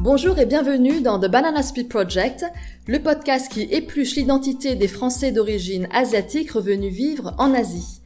Bonjour et bienvenue dans The Banana Split Project, le podcast qui épluche l'identité des Français d'origine asiatique revenus vivre en Asie.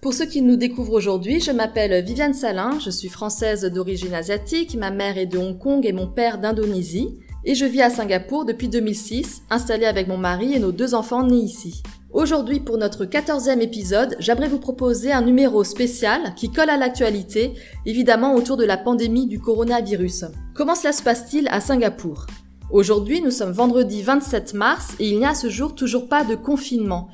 Pour ceux qui nous découvrent aujourd'hui, je m'appelle Viviane Salin, je suis française d'origine asiatique, ma mère est de Hong Kong et mon père d'Indonésie, et je vis à Singapour depuis 2006, installée avec mon mari et nos deux enfants nés ici. Aujourd'hui, pour notre quatorzième épisode, j'aimerais vous proposer un numéro spécial qui colle à l'actualité, évidemment autour de la pandémie du coronavirus. Comment cela se passe-t-il à Singapour? Aujourd'hui, nous sommes vendredi 27 mars et il n'y a à ce jour toujours pas de confinement.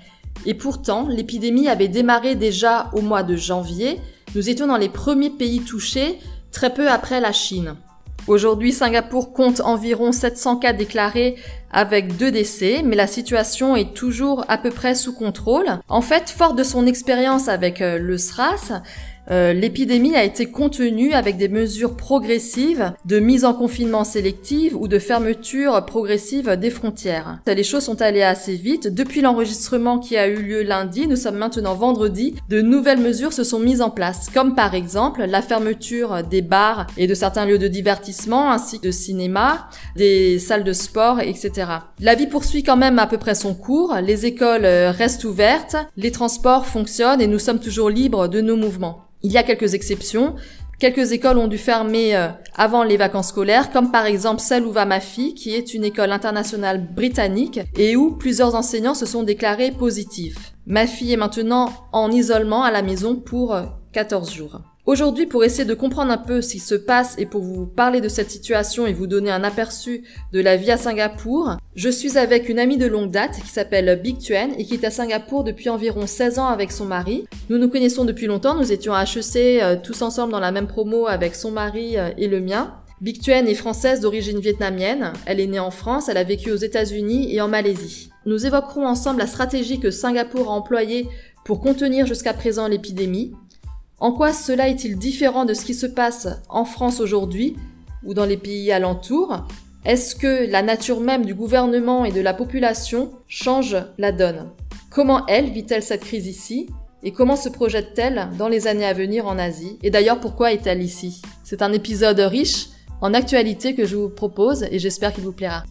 Et pourtant, l'épidémie avait démarré déjà au mois de janvier. Nous étions dans les premiers pays touchés, très peu après la Chine. Aujourd'hui, Singapour compte environ 700 cas déclarés avec deux décès, mais la situation est toujours à peu près sous contrôle. En fait, fort de son expérience avec euh, le SRAS, euh, l'épidémie a été contenue avec des mesures progressives de mise en confinement sélective ou de fermeture progressive des frontières. Les choses sont allées assez vite. Depuis l'enregistrement qui a eu lieu lundi, nous sommes maintenant vendredi, de nouvelles mesures se sont mises en place, comme par exemple la fermeture des bars et de certains lieux de divertissement, ainsi que de cinéma, des salles de sport, etc. La vie poursuit quand même à peu près son cours, les écoles restent ouvertes, les transports fonctionnent et nous sommes toujours libres de nos mouvements. Il y a quelques exceptions. Quelques écoles ont dû fermer euh, avant les vacances scolaires, comme par exemple celle où va ma fille, qui est une école internationale britannique et où plusieurs enseignants se sont déclarés positifs. Ma fille est maintenant en isolement à la maison pour 14 euh, jours. Aujourd'hui, pour essayer de comprendre un peu ce qui se passe et pour vous parler de cette situation et vous donner un aperçu de la vie à Singapour, je suis avec une amie de longue date qui s'appelle Big Tuen et qui est à Singapour depuis environ 16 ans avec son mari. Nous nous connaissons depuis longtemps, nous étions à HEC euh, tous ensemble dans la même promo avec son mari euh, et le mien. Big Tuen est française d'origine vietnamienne. Elle est née en France, elle a vécu aux États-Unis et en Malaisie. Nous évoquerons ensemble la stratégie que Singapour a employée pour contenir jusqu'à présent l'épidémie, en quoi cela est-il différent de ce qui se passe en France aujourd'hui ou dans les pays alentours? Est-ce que la nature même du gouvernement et de la population change la donne? Comment elle vit-elle cette crise ici? Et comment se projette-t-elle dans les années à venir en Asie? Et d'ailleurs, pourquoi est-elle ici? C'est un épisode riche en actualité que je vous propose et j'espère qu'il vous plaira.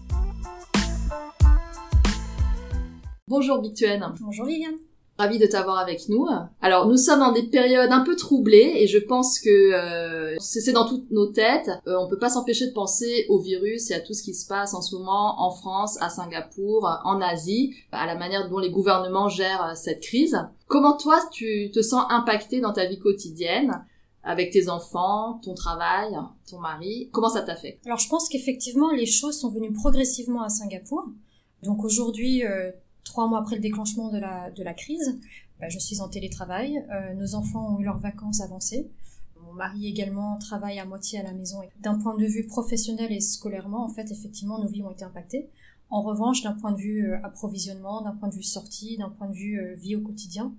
Bonjour Bictuenne. Bonjour Viviane. Ravi de t'avoir avec nous. Alors nous sommes dans des périodes un peu troublées et je pense que euh, c'est dans toutes nos têtes. Euh, on peut pas s'empêcher de penser au virus et à tout ce qui se passe en ce moment en France, à Singapour, en Asie, à la manière dont les gouvernements gèrent cette crise. Comment toi tu te sens impacté dans ta vie quotidienne avec tes enfants, ton travail, ton mari? Comment ça t'a fait? Alors je pense qu'effectivement les choses sont venues progressivement à Singapour. Donc aujourd'hui, euh, trois mois après le déclenchement de la, crise, bah, je suis en télétravail. Euh, nos enfants ont eu leurs vacances avancées. Mon mari également travaille à moitié à la maison. D'un point de vue professionnel et scolairement, en fait, effectivement, nos vies ont été impactées. En revanche, d'un point de vue euh, approvisionnement, d'un point de vue sortie, d'un point de vue euh, vie au quotidien,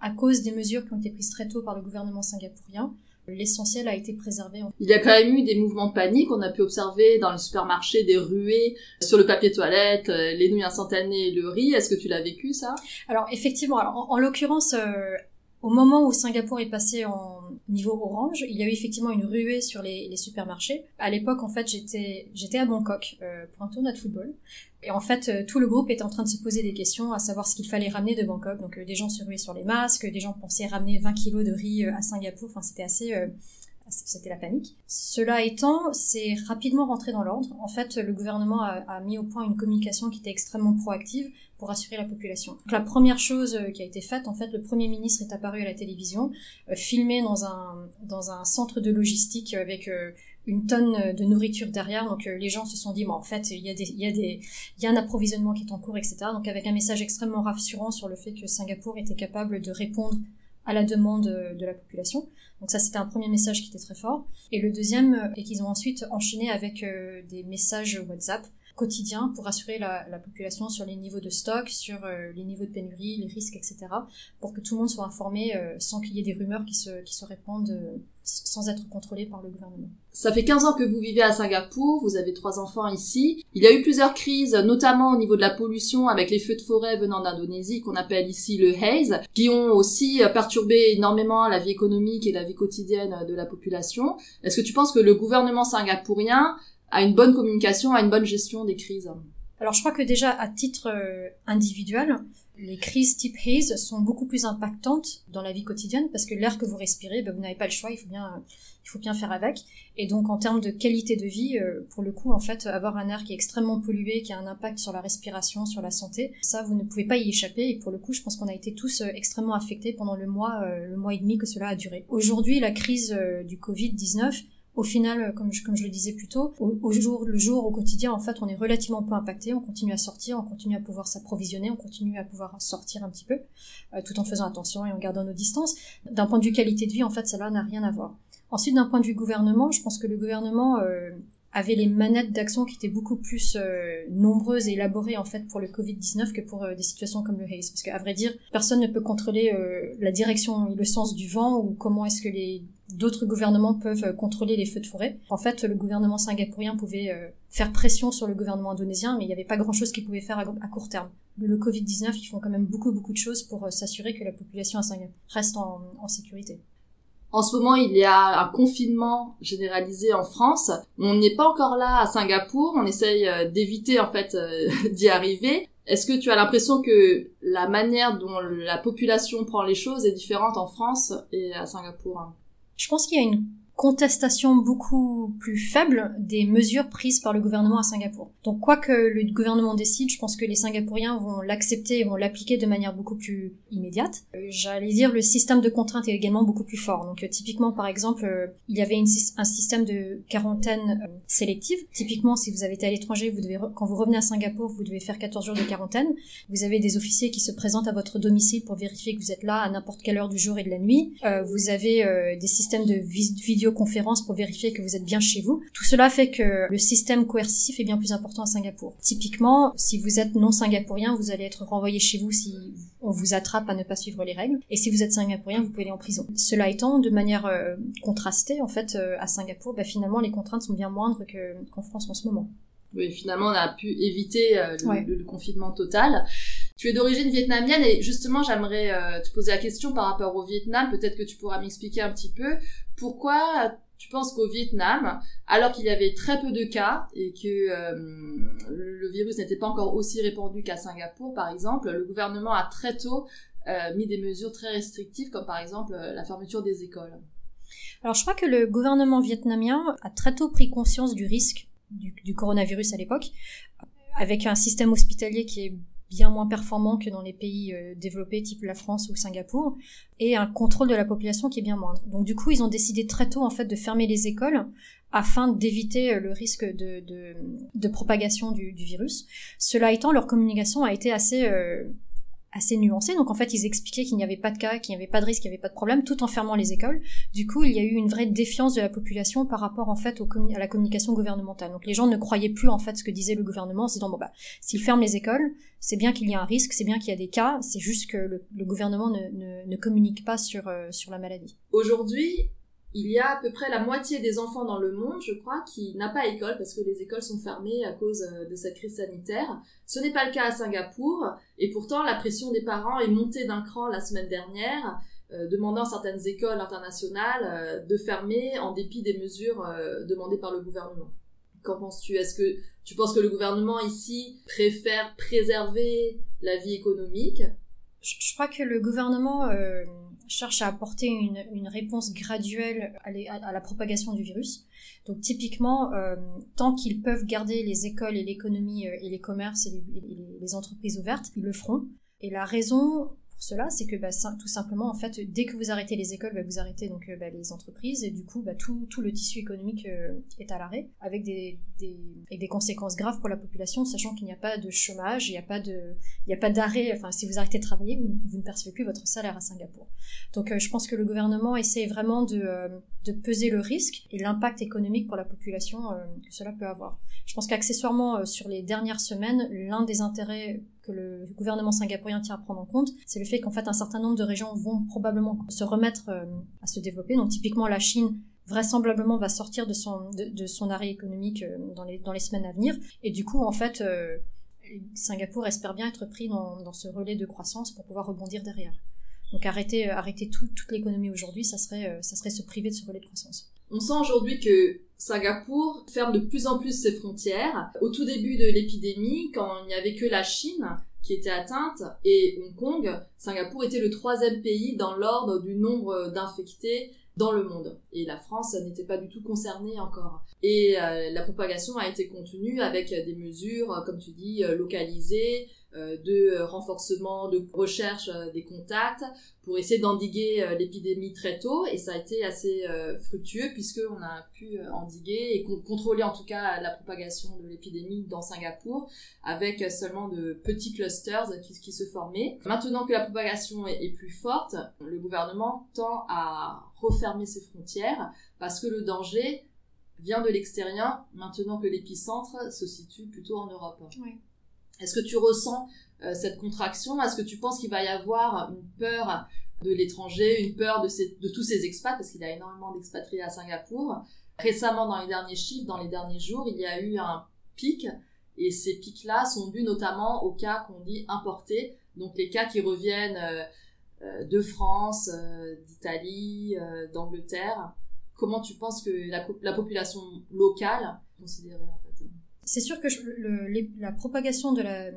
à cause des mesures qui ont été prises très tôt par le gouvernement singapourien, l'essentiel a été préservé. Il y a quand même eu des mouvements de panique. On a pu observer dans le supermarché des ruées sur le papier toilette, euh, les nouilles instantanées, le riz. Est-ce que tu l'as vécu ça? Alors effectivement, alors, en, l'occurrence, euh, au moment où Singapour est passé en niveau orange, il y a eu effectivement une ruée sur les, supermarchés. À l'époque, en fait, j'étais j'étais à Bangkok euh, pour un tournoi de football. Et en fait, euh, tout le groupe était en train de se poser des questions à savoir ce qu'il fallait ramener de Bangkok. Donc, euh, des gens se ruaient sur les masques, des gens pensaient ramener 20 kilos de riz à Singapour. Enfin, c'était assez c'était la panique. Cela étant, c'est rapidement rentré dans l'ordre. En fait, le gouvernement a, mis au point une communication qui était extrêmement proactive pour assurer la population. Donc, la première chose euh, qui a été faite, en fait, le Premier ministre est apparu à la télévision, euh, filmé dans un, dans un centre de logistique avec euh, une tonne de nourriture derrière. Donc les gens se sont dit, bon, en fait, il y a des, il y a des, il y a un approvisionnement qui est en cours, etc. Donc avec un message extrêmement rassurant sur le fait que Singapour était capable de répondre à la demande de la population. Donc ça, c'était un premier message qui était très fort. Et le deuxième est qu'ils ont ensuite enchaîné avec euh, des messages WhatsApp quotidiens pour assurer la, la, population sur les niveaux de stock, sur euh, les niveaux de pénurie, les risques, etc. pour que tout le monde soit informé euh, sans qu'il y ait des rumeurs qui se, qui se répandent sans être contrôlé par le gouvernement. Ça fait 15 ans que vous vivez à Singapour, vous avez trois enfants ici. Il y a eu plusieurs crises, notamment au niveau de la pollution avec les feux de forêt venant d'Indonésie, qu'on appelle ici le haze, qui ont aussi perturbé énormément la vie économique et la vie quotidienne de la population. Est-ce que tu penses que le gouvernement singapourien à une bonne communication, à une bonne gestion des crises alors je crois que déjà à titre euh, individuel, les crises type haze sont beaucoup plus impactantes dans la vie quotidienne parce que l'air que vous respirez, ben, vous n'avez pas le choix, il faut bien, il faut bien faire avec. Et donc en termes de qualité de vie, euh, pour le coup, en fait, avoir un air qui est extrêmement pollué, qui a un impact sur la respiration, sur la santé, ça vous ne pouvez pas y échapper. Et pour le coup, je pense qu'on a été tous euh, extrêmement affectés pendant le mois, le mois et demi que cela a duré. Aujourd'hui, la crise du Covid 19 au final, euh, comme je, comme je le disais plus tôt, au, jour le jour, au quotidien, en fait, on est relativement peu impacté. On continue à sortir, on continue à pouvoir s'approvisionner, on continue à pouvoir sortir un petit peu, euh, tout en faisant attention et en gardant nos distances. D'un point de vue qualité de vie, en fait, cela n'a rien à voir. Ensuite, d'un point de vue gouvernement, je pense que le gouvernement euh, avait les manettes d'action qui étaient beaucoup plus euh, nombreuses et élaborées en fait pour le Covid-19 que pour euh, des situations comme le haze. Parce qu'à vrai dire, personne ne peut contrôler euh, la direction et le sens du vent ou comment est-ce que les d'autres gouvernements peuvent contrôler les feux de forêt. En fait, le gouvernement singapourien pouvait faire pression sur le gouvernement indonésien, mais il n'y avait pas grand-chose qu'il pouvait faire à, court terme. Le, Covid-19, ils font quand même beaucoup beaucoup de choses pour s'assurer que la population à Singapour reste en sécurité. En ce moment, il y a un confinement généralisé en France. On n'est pas encore là à Singapour. On essaye euh, d'éviter en fait euh, d'y arriver. Est-ce que tu as l'impression que la manière dont la population prend les choses est différente en France et à Singapour Je pense qu'il y a une contestation beaucoup plus faible des mesures prises par le gouvernement à Singapour. Donc quoi que le gouvernement décide, je pense que les Singapouriens vont l'accepter et vont l'appliquer de manière beaucoup plus immédiate. Euh, j'allais dire le système de contraintes est également beaucoup plus fort. Donc euh, typiquement par exemple, euh, il y avait un système de quarantaine sélective. Typiquement si vous avez été à l'étranger, vous devez quand vous revenez à Singapour, vous devez faire 14 jours de quarantaine. Vous avez des officiers qui se présentent à votre domicile pour vérifier que vous êtes là à n'importe quelle heure du jour et de la nuit. vous avez des systèmes de vidéo conférence pour vérifier que vous êtes bien chez vous. Tout cela fait que le système coercitif est bien plus important à Singapour. Typiquement, si vous êtes non singapourien, vous allez être renvoyé chez vous si on vous attrape à ne pas suivre les règles. Et si vous êtes singapourien, vous pouvez aller en prison. Cela étant, de manière euh, contrastée, en fait, euh, à Singapour, bah, finalement, les contraintes sont bien moindres qu'en France en ce moment. Oui, finalement, on a pu éviter euh, le, confinement total. Tu es d'origine vietnamienne et justement, j'aimerais te poser la question par rapport au Vietnam. Peut-être que tu pourras m'expliquer un petit peu pourquoi tu penses qu'au Vietnam, alors qu'il y avait très peu de cas et que euh, le virus n'était pas encore aussi répandu qu'à Singapour, par exemple, le gouvernement a très tôt euh, mis des mesures très restrictives, comme par exemple euh, la fermeture des écoles Alors je crois que le gouvernement vietnamien a très tôt pris conscience du risque du coronavirus à l'époque, avec un système hospitalier qui est bien moins performant que dans les pays euh, développés type la France ou Singapour et un contrôle de la population qui est bien moindre. Donc du coup, ils ont décidé très tôt en fait de fermer les écoles afin d'éviter euh, le risque de, propagation du, virus. Cela étant, leur communication a été assez euh, assez nuancé. Donc en fait, ils expliquaient qu'il n'y avait pas de cas, qu'il n'y avait pas de risque, qu'il n'y avait pas de problème, tout en fermant les écoles. Du coup, il y a eu une vraie défiance de la population par rapport en fait au à la communication gouvernementale. Donc les gens ne croyaient plus en fait ce que disait le gouvernement en se disant bon bah s'ils ferment les écoles, c'est bien qu'il y a un risque, c'est bien qu'il y a des cas, c'est juste que le, gouvernement ne, ne, communique pas sur euh, sur la maladie. Aujourd'hui, il y a à peu près la moitié des enfants dans le monde, je crois, qui n'a pas école parce que les écoles sont fermées à cause euh, de cette crise sanitaire. Ce n'est pas le cas à Singapour, et pourtant la pression des parents est montée d'un cran la semaine dernière, euh, demandant certaines écoles internationales euh, de fermer en dépit des mesures demandées par le gouvernement. Qu'en penses-tu? Est-ce que tu penses que le gouvernement ici préfère préserver la vie économique? Je crois que le gouvernement cherche à apporter une, une réponse graduelle à, la propagation du virus. Donc typiquement, euh, tant qu'ils peuvent garder les écoles et l'économie euh, et les commerces et les, entreprises ouvertes, ils le feront. Et la raison cela, c'est que bah, tout simplement, en fait, dès que vous arrêtez les écoles, bah, vous arrêtez donc euh, bah, les entreprises et du coup, tout, tout le tissu économique euh, est à l'arrêt, avec des, conséquences graves pour la population, sachant qu'il n'y a pas de chômage, il n'y a pas d'arrêt. Enfin, si vous arrêtez de travailler, vous, ne percevez plus votre salaire à Singapour. Donc, euh, je pense que le gouvernement essaie vraiment de peser le risque et l'impact économique pour la population que cela peut avoir. Je pense qu'accessoirement, sur les dernières semaines, l'un des intérêts que le gouvernement singapourien tient à prendre en compte, c'est le fait qu'en fait un certain nombre de régions vont probablement se remettre euh, à se développer. Donc typiquement la Chine vraisemblablement va sortir de son, de, son arrêt économique euh, dans les, dans les semaines à venir. Et du coup, en fait, euh, Singapour espère bien être pris dans, dans, ce relais de croissance pour pouvoir rebondir derrière. Donc arrêter, arrêter toute l'économie aujourd'hui, ça serait, ça serait se priver de ce relais de croissance. On sent aujourd'hui que Singapour ferme de plus en plus ses frontières. Au tout début de l'épidémie, quand il n'y avait que la Chine qui était atteinte et Hong Kong, Singapour était le troisième pays dans l'ordre du nombre d'infectés dans le monde. Et la France n'était pas du tout concernée encore. Et euh, la propagation a été contenue avec des mesures, comme tu dis, localisées, euh, de renforcement de recherche euh, des contacts pour essayer d'endiguer euh, l'épidémie très tôt et ça a été assez fructueux puisque on a pu endiguer et contrôler en tout cas la propagation de l'épidémie dans Singapour avec seulement de petits clusters qui, se formaient. Maintenant que la propagation est, plus forte, le gouvernement tend à refermer ses frontières parce que le danger vient de l'extérieur maintenant que l'épicentre se situe plutôt en Europe. Oui. Est-ce que tu ressens euh, cette contraction? Est-ce que tu penses qu'il va y avoir une peur de l'étranger, une peur de, de tous ces expats, parce qu'il y a énormément d'expatriés à Singapour. Récemment, dans les derniers chiffres, dans les derniers jours, il y a eu un pic, et ces pics-là sont dus notamment aux cas qu'on dit importés, donc les cas qui reviennent euh, euh, de France, d'Italie, d'Angleterre. Comment tu penses que la, la population locale considérée en c'est sûr que la propagation de la,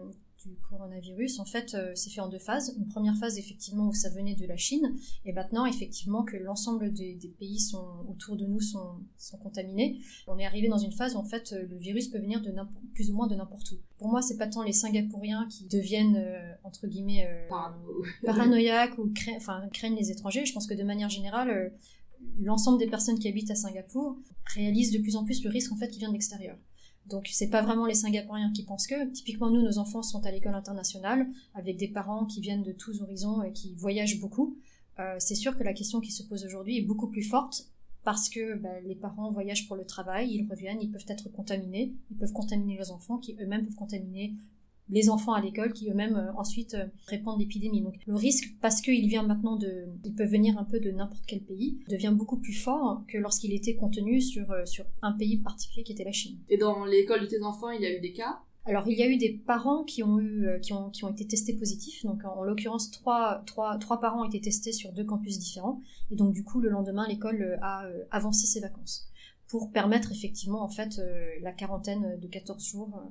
du coronavirus, en fait, euh, s'est fait en deux phases. Une première phase, effectivement, où ça venait de la Chine, et maintenant, effectivement, que l'ensemble des, pays sont, autour de nous sont, sont contaminés. On est arrivé dans une phase où, en fait, euh, le virus peut venir de plus ou moins de n'importe où. Pour moi, c'est pas tant les Singapouriens qui deviennent, euh, entre guillemets, paranoïaques ou craignent les étrangers. Je pense que de manière générale, l'ensemble des personnes qui habitent à Singapour réalisent de plus en plus le risque, en fait, qui vient de l'extérieur. Donc c'est pas vraiment les Singapouriens qui pensent que. Typiquement nous, nos enfants sont à l'école internationale avec des parents qui viennent de tous horizons et qui voyagent beaucoup. Euh, c'est sûr que la question qui se pose aujourd'hui est beaucoup plus forte parce que bah, les parents voyagent pour le travail, ils reviennent, ils peuvent être contaminés, ils peuvent contaminer leurs enfants qui eux-mêmes peuvent contaminer les enfants à l'école qui eux-mêmes euh, ensuite euh, répandent l'épidémie. Donc le risque, parce qu'il vient maintenant de, il peut venir un peu de n'importe quel pays, devient beaucoup plus fort que lorsqu'il était contenu sur euh, sur un pays particulier qui était la Chine. Et dans l'école de tes enfants, il y a eu des cas? Alors, il y a eu des parents qui ont eu, qui ont, qui ont été testés positifs. Donc, en, l'occurrence, trois, trois, trois parents ont été testés sur deux campus différents. Et donc, du coup, le lendemain, l'école a avancé ses vacances pour permettre effectivement, en fait, la quarantaine de 14 jours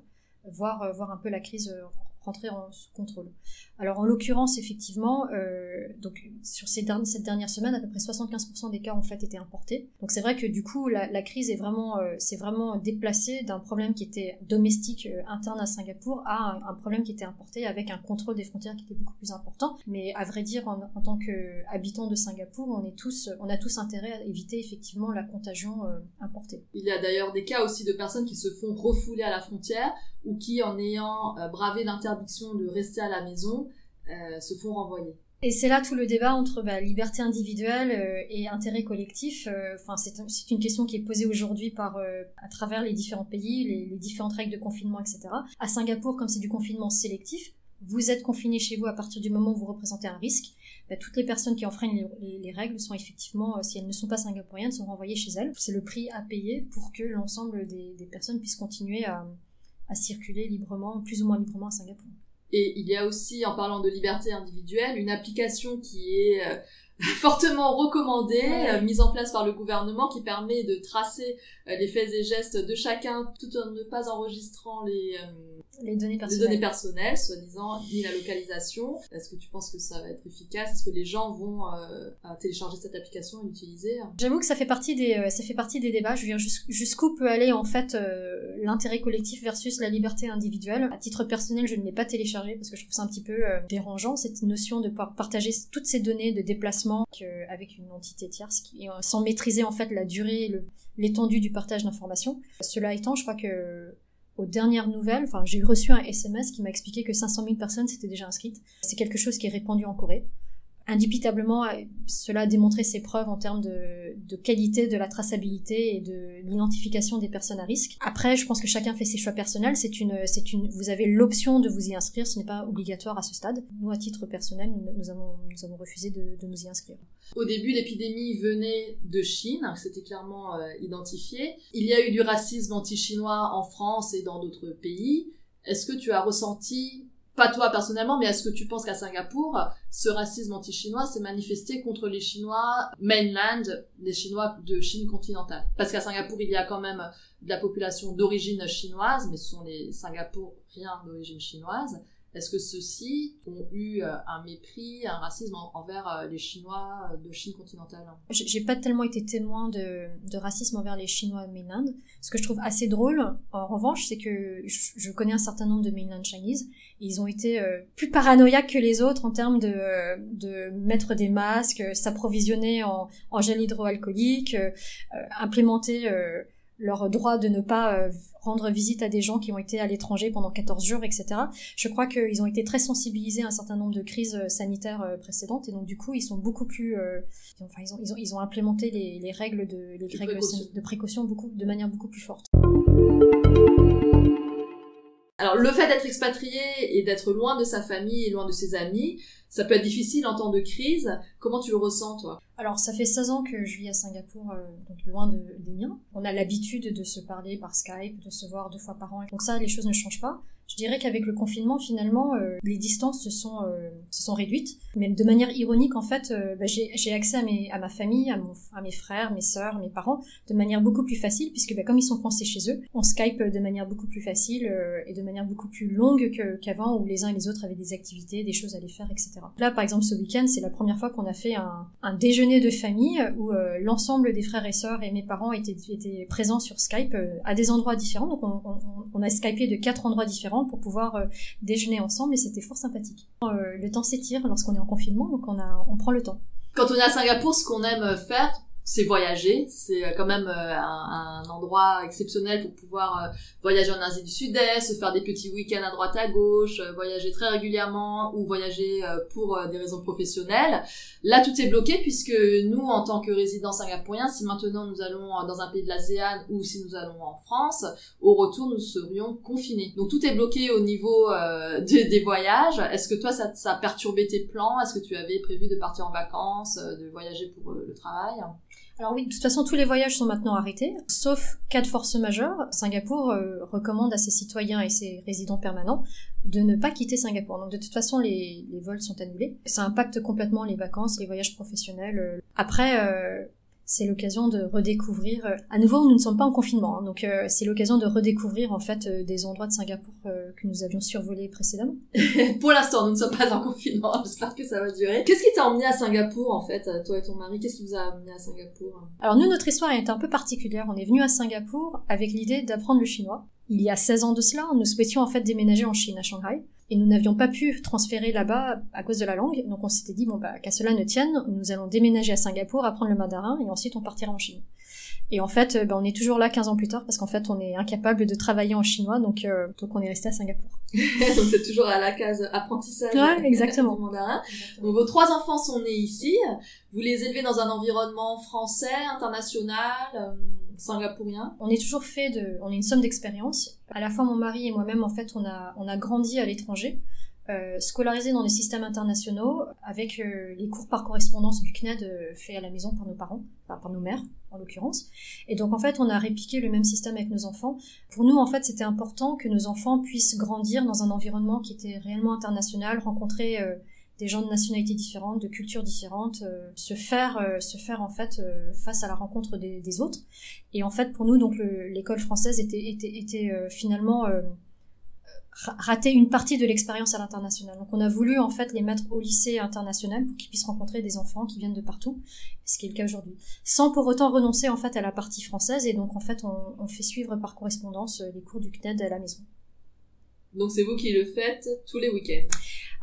voir, euh, voir un peu la crise euh, rentrer en sous contrôle. Alors en l'occurrence, effectivement, euh, donc sur ces cette dernière semaine, à peu près 75% des cas ont fait été importés. Donc c'est vrai que du coup, la, crise est vraiment, vraiment déplacée d'un problème qui était domestique interne à Singapour à un, problème qui était importé avec un contrôle des frontières qui était beaucoup plus important. Mais à vrai dire, en, en tant qu'habitants de Singapour, on est tous, on a tous intérêt à éviter effectivement la contagion importée. Il y a d'ailleurs des cas aussi de personnes qui se font refouler à la frontière ou qui, en ayant bravé l'interdiction de rester à la maison euh, se font renvoyer. Et c'est là tout le débat entre bah, liberté individuelle euh, et intérêt collectif. Euh, enfin, c'est une question qui est posée aujourd'hui par à travers les différents pays, les, différentes règles de confinement, etc. À Singapour, comme c'est du confinement sélectif, vous êtes confiné chez vous à partir du moment où vous représentez un risque. Bah, toutes les personnes qui enfreignent les, règles sont effectivement, si elles ne sont pas singapouriennes, sont renvoyées chez elles. C'est le prix à payer pour que l'ensemble des, personnes puissent continuer à, à circuler librement, plus ou moins librement à Singapour. Et il y a aussi, en parlant de liberté individuelle, une application qui est euh, fortement recommandée, euh, mise en place par le gouvernement, qui permet de tracer euh, les faits et gestes de chacun tout en ne pas enregistrant les, les données personnelles, les données personnelles soi-disant, ni la localisation. Est-ce que tu penses que ça va être efficace? Est-ce que les gens vont télécharger cette application et l'utiliser? J'avoue que ça fait partie des, ça fait partie des débats. Je jusqu'où peut aller en fait l'intérêt collectif versus la liberté individuelle? À titre personnel, je ne l'ai pas téléchargé parce que je trouve ça un petit peu euh, dérangeant cette notion de pouvoir partager toutes ces données de déplacement avec une entité tierce qui, sans maîtriser en fait la durée et l'étendue du partage d'informations. Cela étant, je crois que aux dernières nouvelles, enfin j'ai reçu un SMS qui m'a expliqué que 500 000 personnes s'étaient déjà inscrites. C'est quelque chose qui est répandu en Corée indubitablement, cela a démontré ses preuves en termes de, de qualité de la traçabilité et de l'identification des personnes à risque. Après, je pense que chacun fait ses choix personnels. C'est une, c'est une, vous avez l'option de vous y inscrire. Ce n'est pas obligatoire à ce stade. Nous, à titre personnel, nous, avons, nous avons refusé de, de, nous y inscrire. Au début, l'épidémie venait de Chine. C'était clairement euh, identifié. Il y a eu du racisme anti-chinois en France et dans d'autres pays. Est-ce que tu as ressenti pas toi personnellement, mais est-ce que tu penses qu'à Singapour, ce racisme anti-chinois s'est manifesté contre les Chinois mainland, les Chinois de Chine continentale? Parce qu'à Singapour, il y a quand même de la population d'origine chinoise, mais ce sont les Singapouriens d'origine chinoise. Est-ce que ceux-ci ont eu euh, un mépris, un racisme envers euh, les Chinois euh, de Chine continentale? J'ai pas tellement été témoin de, racisme envers les Chinois mainland. Ce que je trouve assez drôle, en revanche, c'est que je, connais un certain nombre de mainland Chinese. Et ils ont été plus paranoïaques que les autres en termes de, de mettre des masques, s'approvisionner en, gel hydroalcoolique, implémenter leur droit de ne pas euh, rendre visite à des gens qui ont été à l'étranger pendant 14 jours, etc. Je crois qu'ils ont été très sensibilisés à un certain nombre de crises euh, sanitaires euh, précédentes et donc du coup ils sont beaucoup plus, enfin ils ont, ils ont, ils ont implémenté les, les règles de les règles de précaution beaucoup de manière beaucoup plus forte. Alors le fait d'être expatrié et d'être loin de sa famille et loin de ses amis, ça peut être difficile en temps de crise. Comment tu le ressens toi? Alors ça fait 16 ans que je vis à Singapour, euh, donc loin de, des miens. On a l'habitude de se parler par Skype, de se voir deux fois par an. Donc ça, les choses ne changent pas. Je dirais qu'avec le confinement, finalement, euh, les distances se sont, euh, se sont réduites. Mais de manière ironique, en fait, euh, bah, j'ai accès à, mes, à ma famille, à, mon, à mes frères, mes sœurs, mes parents, de manière beaucoup plus facile, puisque bah, comme ils sont coincés chez eux, on Skype de manière beaucoup plus facile et de manière beaucoup plus longue qu'avant, où les uns et les autres avaient des activités, des choses à les faire, etc. Là, par exemple, ce week-end, c'est la première fois qu'on a fait un, un, déjeuner de famille où l'ensemble des frères et sœurs et mes parents étaient, étaient présents sur Skype à des endroits différents. Donc, on, on, on a Skypé de quatre endroits différents pour pouvoir euh, déjeuner ensemble et c'était fort sympathique. Euh, le temps s'étire lorsqu'on est en confinement, donc on, a, on prend le temps. Quand on est à Singapour, ce qu'on aime faire, c'est voyager. C'est euh, quand même un, endroit exceptionnel pour pouvoir voyager en Asie du Sud-Est, faire des petits week-ends à droite à gauche, voyager très régulièrement ou voyager pour des raisons professionnelles. Là, tout est bloqué puisque nous, en tant que résidents singapouriens, si maintenant nous allons dans un pays de l'ASEAN ou si nous allons en France, au retour, nous serions confinés. Donc tout est bloqué au niveau euh, des voyages. Est-ce que toi, ça, a perturbé tes plans? Est-ce que tu avais prévu de partir en vacances, euh, de voyager pour euh, le travail? Alors oui, de toute façon, tous les voyages sont maintenant arrêtés, sauf cas de force majeure. Singapour recommande à ses citoyens et ses résidents permanents de ne pas quitter Singapour. Donc de toute façon, les, les vols sont annulés. Ça impacte complètement les vacances, les voyages professionnels. Euh. Après, euh, c'est l'occasion de redécouvrir. Euh, à nouveau, nous ne sommes pas en confinement, hein, donc euh, c'est l'occasion de redécouvrir en fait euh, des endroits de Singapour que nous avions survolés précédemment. Pour l'instant, nous ne sommes pas en confinement. J'espère que ça va durer. Qu'est-ce qui t'a emmené à Singapour en fait, toi et ton mari Qu'est-ce qui vous a amené à Singapour? Alors nous, notre histoire est un peu particulière. On est venu à Singapour avec l'idée d'apprendre le chinois. Il y a 16 ans de cela, nous souhaitions en fait déménager en Chine, à Shanghai et nous n'avions pas pu transférer là-bas à cause de la langue. Donc on s'était dit bon bah qu'à cela ne tienne, nous allons déménager à Singapour, apprendre le mandarin et ensuite on partira en Chine. Et en fait, bah, on est toujours là 15 ans plus tard parce qu'en fait, on est incapable de travailler en chinois, donc euh, donc on est resté à Singapour. donc c'est toujours à la case apprentissage ouais, exactement. mandarin. Donc vos trois enfants sont nés ici. Vous les élevez dans un environnement français, international. Euh, singapourien? On est toujours fait de, on est une somme d'expérience. À la fois mon mari et moi-même, en fait, on a, on a grandi à l'étranger, euh, scolarisé dans des systèmes internationaux, avec euh, les cours par correspondance du CNED euh, faits à la maison par nos parents, par nos mères en l'occurrence. Et donc en fait, on a répliqué le même système avec nos enfants. Pour nous, en fait, c'était important que nos enfants puissent grandir dans un environnement qui était réellement international, rencontrer euh, des gens de nationalités différentes, de cultures différentes, euh, se faire, euh, se faire en fait euh, face à la rencontre des, autres. Et en fait, pour nous, donc l'école française était, était, était finalement rater une partie de l'expérience à l'international. Donc on a voulu en fait les mettre au lycée international pour qu'ils puissent rencontrer des enfants qui viennent de partout, ce qui est le cas aujourd'hui, sans pour autant renoncer en fait à la partie française. Et donc en fait on, on fait suivre par correspondance les cours du CNED à la maison. Donc c'est vous qui le faites tous les week-ends.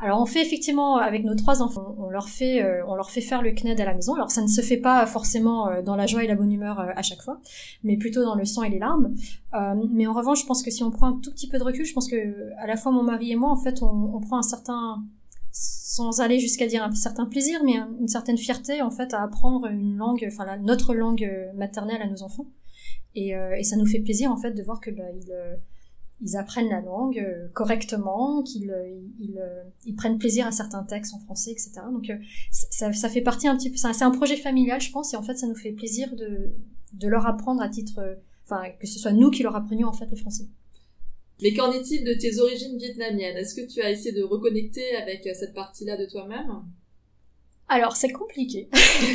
Alors on fait effectivement avec nos trois enfants, on leur fait, euh, on leur fait faire le CNED à la maison. Alors ça ne se fait pas forcément euh, dans la joie et la bonne humeur euh, à chaque fois, mais plutôt dans le sang et les larmes. mais en revanche, je pense que si on prend un tout petit peu de recul, je pense que à la fois mon mari et moi, en fait, on, on prend un certain, sans aller jusqu'à dire un certain plaisir, mais une certaine fierté en fait à apprendre une langue, enfin notre langue maternelle à nos enfants. Et, et, ça nous fait plaisir en fait de voir que bah, ils ils apprennent la langue euh, correctement, qu'ils euh, ils, euh, ils, prennent plaisir à certains textes en français, etc. Donc ça, ça fait partie un petit peu, c'est un projet familial, je pense, et en fait ça nous fait plaisir de, de leur apprendre à titre, enfin que ce soit nous qui leur apprenions en fait le français. Mais qu'en est-il de tes origines vietnamiennes? Est-ce que tu as essayé de reconnecter avec cette partie-là de toi-même? Alors c'est compliqué.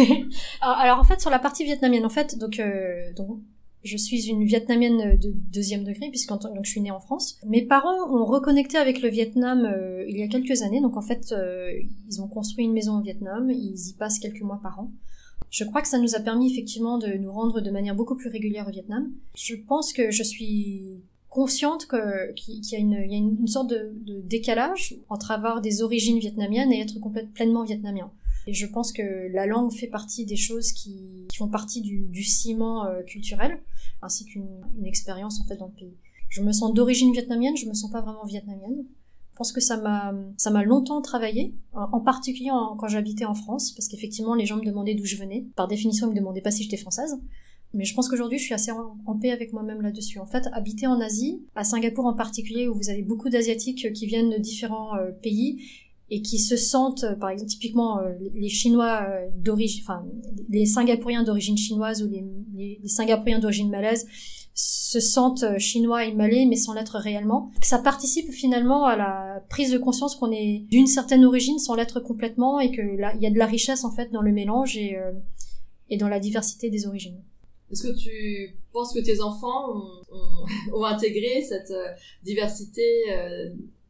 alors en fait sur la partie vietnamienne, en fait donc euh, donc je suis une Vietnamienne de deuxième degré puisque donc je suis née en France. Mes parents ont reconnecté avec le Vietnam euh, il y a quelques années. Donc en fait, euh, ils ont construit une maison au Vietnam. Ils y passent quelques mois par an. Je crois que ça nous a permis effectivement de nous rendre de manière beaucoup plus régulière au Vietnam. Je pense que je suis consciente qu'il y a une, sorte de, de, décalage entre avoir des origines vietnamiennes et être complètement pleinement vietnamien. Et je pense que la langue fait partie des choses qui, font partie du, ciment euh, culturel, ainsi qu'une expérience en fait dans le pays. Je me sens d'origine vietnamienne, je me sens pas vraiment vietnamienne. Je pense que ça m'a ça m'a longtemps travaillé, en particulier quand j'habitais en France, parce qu'effectivement les gens me demandaient d'où je venais. Par définition, ils me demandaient pas si j'étais française. Mais je pense qu'aujourd'hui, je suis assez en, paix avec moi-même là-dessus. En fait, habiter en Asie, à Singapour en particulier, où vous avez beaucoup d'Asiatiques qui viennent de différents euh, pays et qui se sentent, euh, par exemple, typiquement euh, les Chinois euh, d'origine, enfin les Singapouriens d'origine chinoise ou les, Singapouriens d'origine malaise se sentent chinois et malais mais sans l'être réellement. Ça participe finalement à la prise de conscience qu'on est d'une certaine origine sans l'être complètement et que là il y a de la richesse en fait dans le mélange et, dans la diversité des origines. Est-ce que tu penses que tes enfants ont intégré cette diversité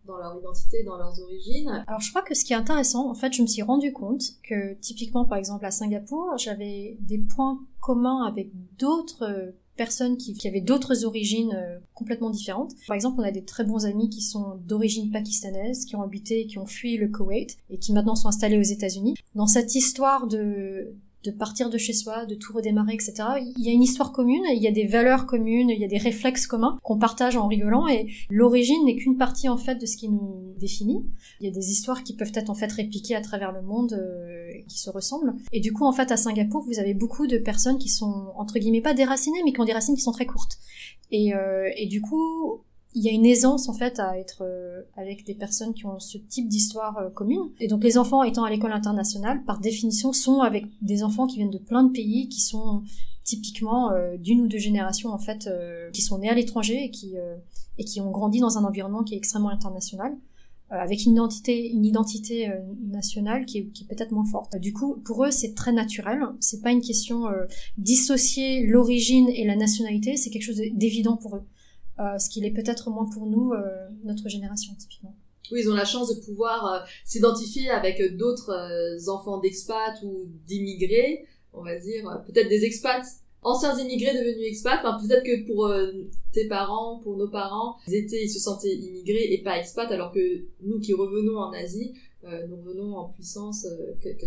dans leur identité, dans leurs origines. Alors je crois que ce qui est intéressant, en fait, je me suis rendu compte que typiquement, par exemple, à Singapour, j'avais des points communs avec d'autres personnes qui, avaient d'autres origines euh, complètement différentes. Par exemple, on a des très bons amis qui sont d'origine pakistanaise, qui ont habité, qui ont fui le Koweït et qui maintenant sont installés aux États-Unis. Dans cette histoire de de partir de chez soi, de tout redémarrer, etc. Il y a une histoire commune, il y a des valeurs communes, il y a des réflexes communs qu'on partage en rigolant et l'origine n'est qu'une partie en fait de ce qui nous définit. Il y a des histoires qui peuvent être en fait répliquées à travers le monde euh, qui se ressemblent. Et du coup en fait à Singapour vous avez beaucoup de personnes qui sont entre guillemets pas déracinées mais qui ont des racines qui sont très courtes. Et, euh, et du coup il y a une aisance en fait à être euh, avec des personnes qui ont ce type d'histoire euh, commune. Et donc les enfants étant à l'école internationale, par définition, sont avec des enfants qui viennent de plein de pays, qui sont typiquement euh, d'une ou deux générations en fait, qui sont nés à l'étranger et qui et qui ont grandi dans un environnement qui est extrêmement international. avec une identité, une identité nationale qui est, qui est peut-être moins forte. Du coup, pour eux, c'est très naturel. C'est pas une question dissocier l'origine et la nationalité. C'est quelque chose d'évident pour eux. Euh, ce qu'il est peut-être moins pour nous, euh, notre génération typiquement. Oui, ils ont la chance de pouvoir euh, s'identifier avec d'autres enfants d'expats ou d'immigrés, on va dire, peut-être des expats anciens immigrés devenus expats. Peut-être que pour tes parents, pour nos parents, ils étaient, ils se sentaient immigrés et pas expats, alors que nous qui revenons en Asie, nous revenons en puissance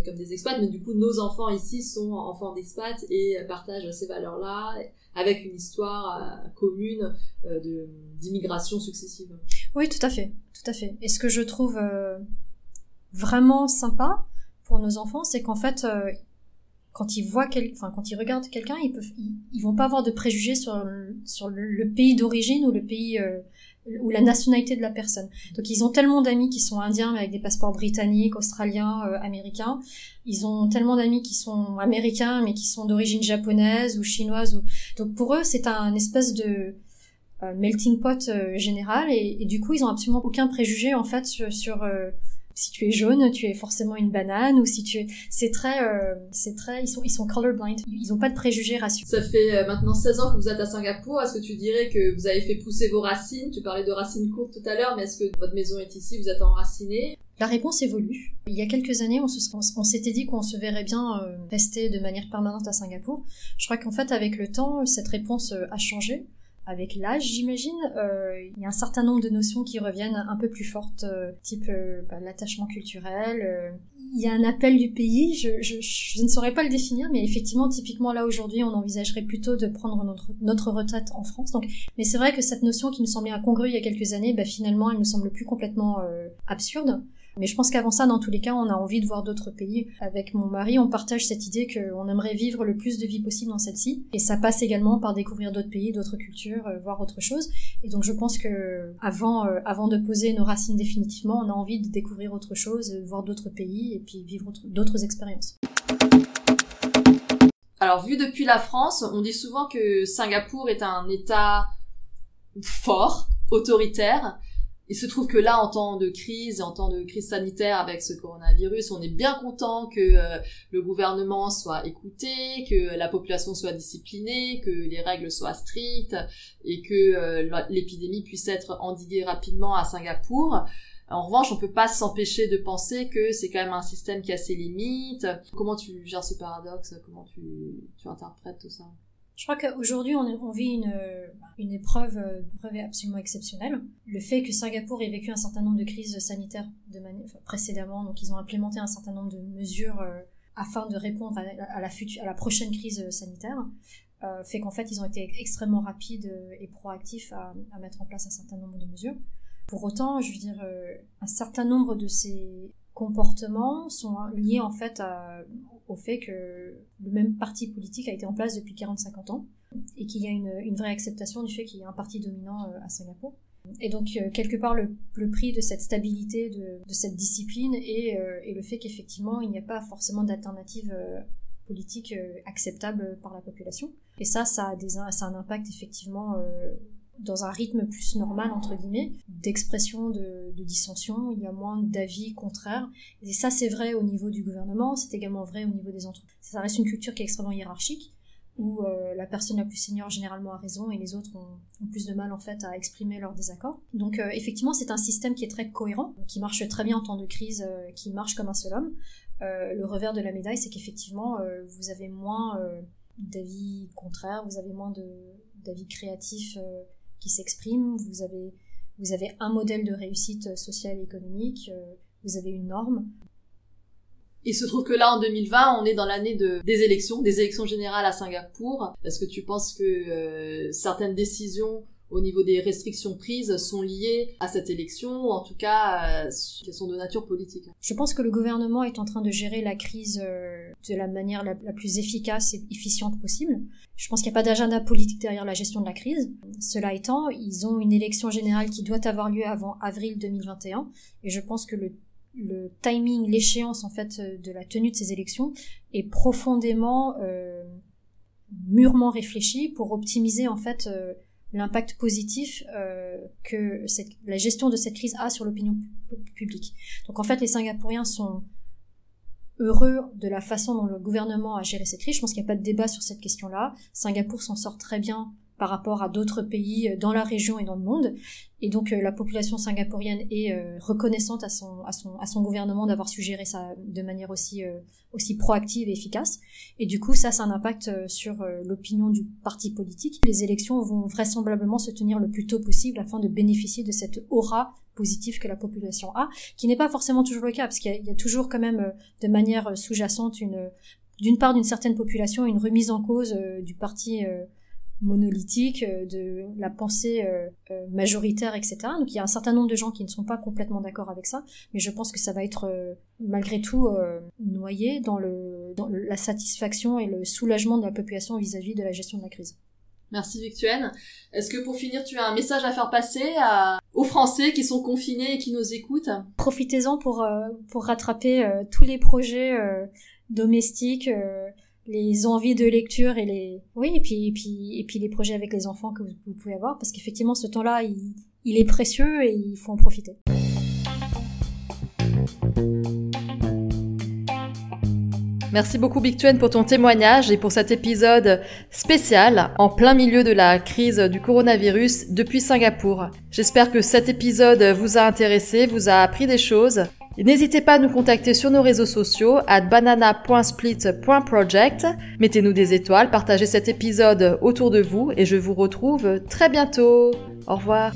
comme des expats. Mais du coup, nos enfants ici sont enfants d'expats et partagent ces valeurs-là avec une histoire euh, commune euh, de d'immigration successive. Oui, tout à fait, tout à fait. Et ce que je trouve euh, vraiment sympa pour nos enfants, c'est qu'en fait, quand ils voient enfin quand ils regardent quelqu'un, ils peuvent, ils, vont pas avoir de préjugés sur sur le, pays d'origine ou le pays ou la nationalité de la personne. Donc ils ont tellement d'amis qui sont indiens mais avec des passeports britanniques, australiens, euh, américains. Ils ont tellement d'amis qui sont américains mais qui sont d'origine japonaise ou chinoise. Donc pour eux c'est un espèce de euh, melting pot euh, général et, et, du coup ils ont absolument aucun préjugé en fait sur, sur si tu es jaune, tu es forcément une banane, ou si tu es, c'est très, euh, c'est très, ils sont, ils sont colorblind. Ils ont pas de préjugés raciaux. Ça fait euh, maintenant 16 ans que vous êtes à Singapour. Est-ce que tu dirais que vous avez fait pousser vos racines? Tu parlais de racines courtes tout à l'heure, mais est-ce que votre maison est ici? Vous êtes enraciné? La réponse évolue. Il y a quelques années, on, on s'était dit qu'on se verrait bien euh, rester de manière permanente à Singapour. Je crois qu'en fait, avec le temps, cette réponse a changé avec l'âge, j'imagine, euh, il y a un certain nombre de notions qui reviennent un peu plus fortes, euh, type euh, bah, l'attachement culturel. il y a un appel du pays, je, je, je, ne saurais pas le définir, mais effectivement, typiquement là aujourd'hui, on envisagerait plutôt de prendre notre, notre retraite en France. Donc, mais c'est vrai que cette notion qui nous semblait incongrue il y a quelques années, bah, finalement, elle ne semble plus complètement absurde. Mais je pense qu'avant ça, dans tous les cas, on a envie de voir d'autres pays. Avec mon mari, on partage cette idée qu'on aimerait vivre le plus de vie possible dans celle-ci. Et ça passe également par découvrir d'autres pays, d'autres cultures, euh, voir autre chose. Et donc je pense que avant, euh, avant de poser nos racines définitivement, on a envie de découvrir autre chose, euh, voir d'autres pays et puis vivre d'autres expériences. Alors vu depuis la France, on dit souvent que Singapour est un État fort, autoritaire. Il se trouve que là, en temps de crise, en temps de crise sanitaire avec ce coronavirus, on est bien content que euh, le gouvernement soit écouté, que la population soit disciplinée, que les règles soient strictes et que euh, l'épidémie puisse être endiguée rapidement à Singapour. En revanche, on peut pas s'empêcher de penser que c'est quand même un système qui a ses limites. Comment tu gères ce paradoxe? Comment tu, tu interprètes tout ça? Je crois qu'aujourd'hui, on, vit une, une épreuve, épreuve absolument exceptionnelle. Le fait que Singapour ait vécu un certain nombre de crises sanitaires de précédemment, donc ils ont implémenté un certain nombre de mesures euh, afin de répondre à, la, à la prochaine crise sanitaire, euh, fait qu'en fait, ils ont été extrêmement rapides et proactifs à, mettre en place un certain nombre de mesures. Pour autant, je veux dire, euh, un certain nombre de ces comportements sont liés en fait au fait que le même parti politique a été en place depuis 40-50 ans et qu'il y a une, vraie acceptation du fait qu'il y a un parti dominant euh, à Singapour. Et donc, euh, quelque part, le, prix de cette stabilité, de, cette discipline et, euh, et le fait qu'effectivement, il n'y a pas forcément d'alternative politique acceptable par la population. Et ça, ça a, des, ça a un impact effectivement dans un rythme plus normal, entre guillemets, d'expression de, dissension, il y a moins d'avis contraires. Et ça, c'est vrai au niveau du gouvernement, c'est également vrai au niveau des entreprises. Ça reste une culture qui est extrêmement hiérarchique, où euh, la personne la plus senior généralement a raison et les autres ont, plus de mal en fait à exprimer leur désaccord. Donc euh, effectivement, c'est un système qui est très cohérent, qui marche très bien en temps de crise, euh, qui marche comme un seul homme. le revers de la médaille, c'est qu'effectivement, vous avez moins d'avis contraires, vous avez moins d'avis créatifs qui s'exprime, vous avez, vous avez un modèle de réussite sociale et économique, euh, vous avez une norme. Il se trouve que là, en 2020, on est dans l'année de, des élections, des élections générales à Singapour. Est-ce que tu penses que euh, certaines décisions au niveau des restrictions prises sont liées à cette élection, ou en tout cas, euh, qui sont de nature politique. Je pense que le gouvernement est en train de gérer la crise euh, de la manière la, plus efficace et efficiente possible. Je pense qu'il n'y a pas d'agenda politique derrière la gestion de la crise. Cela étant, ils ont une élection générale qui doit avoir lieu avant avril 2021, et je pense que le timing, l'échéance en fait de la tenue de ces élections est profondément euh, mûrement réfléchi pour optimiser en fait l'impact positif euh, que la gestion de cette crise a sur l'opinion publique. Donc en fait, les Singapouriens sont heureux de la façon dont le gouvernement a géré cette crise. Je pense qu'il n'y a pas de débat sur cette question-là. Singapour s'en sort très bien par rapport à d'autres pays euh, dans la région et dans le monde. Et donc euh, la population singapourienne est euh, reconnaissante à son, à son, à son gouvernement d'avoir suggéré ça de manière aussi, aussi proactive et efficace. Et du coup, ça, a un impact sur l'opinion du parti politique. Les élections vont vraisemblablement se tenir le plus tôt possible afin de bénéficier de cette aura positive que la population a, qui n'est pas forcément toujours le cas, parce qu'il y, y, a toujours quand même de manière sous-jacente une d'une part d'une certaine population une remise en cause du parti monolithique, euh, de la pensée euh, euh, majoritaire, etc. Donc il y a un certain nombre de gens qui ne sont pas complètement d'accord avec ça, mais je pense que ça va être malgré tout noyé dans, le, dans la satisfaction et le soulagement de la population vis-à-vis de la gestion de la crise. Merci Victuenne. Est-ce que pour finir, tu as un message à faire passer aux Français qui sont confinés et qui nous écoutent? Profitez-en pour, pour rattraper tous les projets domestiques les envies de lecture et les oui et puis et puis et puis les projets avec les enfants que vous, pouvez avoir parce qu'effectivement ce temps-là il, il est précieux et il faut en profiter. Merci beaucoup Big Tuen pour ton témoignage et pour cet épisode spécial en plein milieu de la crise du coronavirus depuis Singapour. J'espère que cet épisode vous a intéressé, vous a appris des choses N'hésitez pas à nous contacter sur nos réseaux sociaux à banana.split.project. Mettez-nous des étoiles, partagez cet épisode autour de vous et je vous retrouve très bientôt. Au revoir.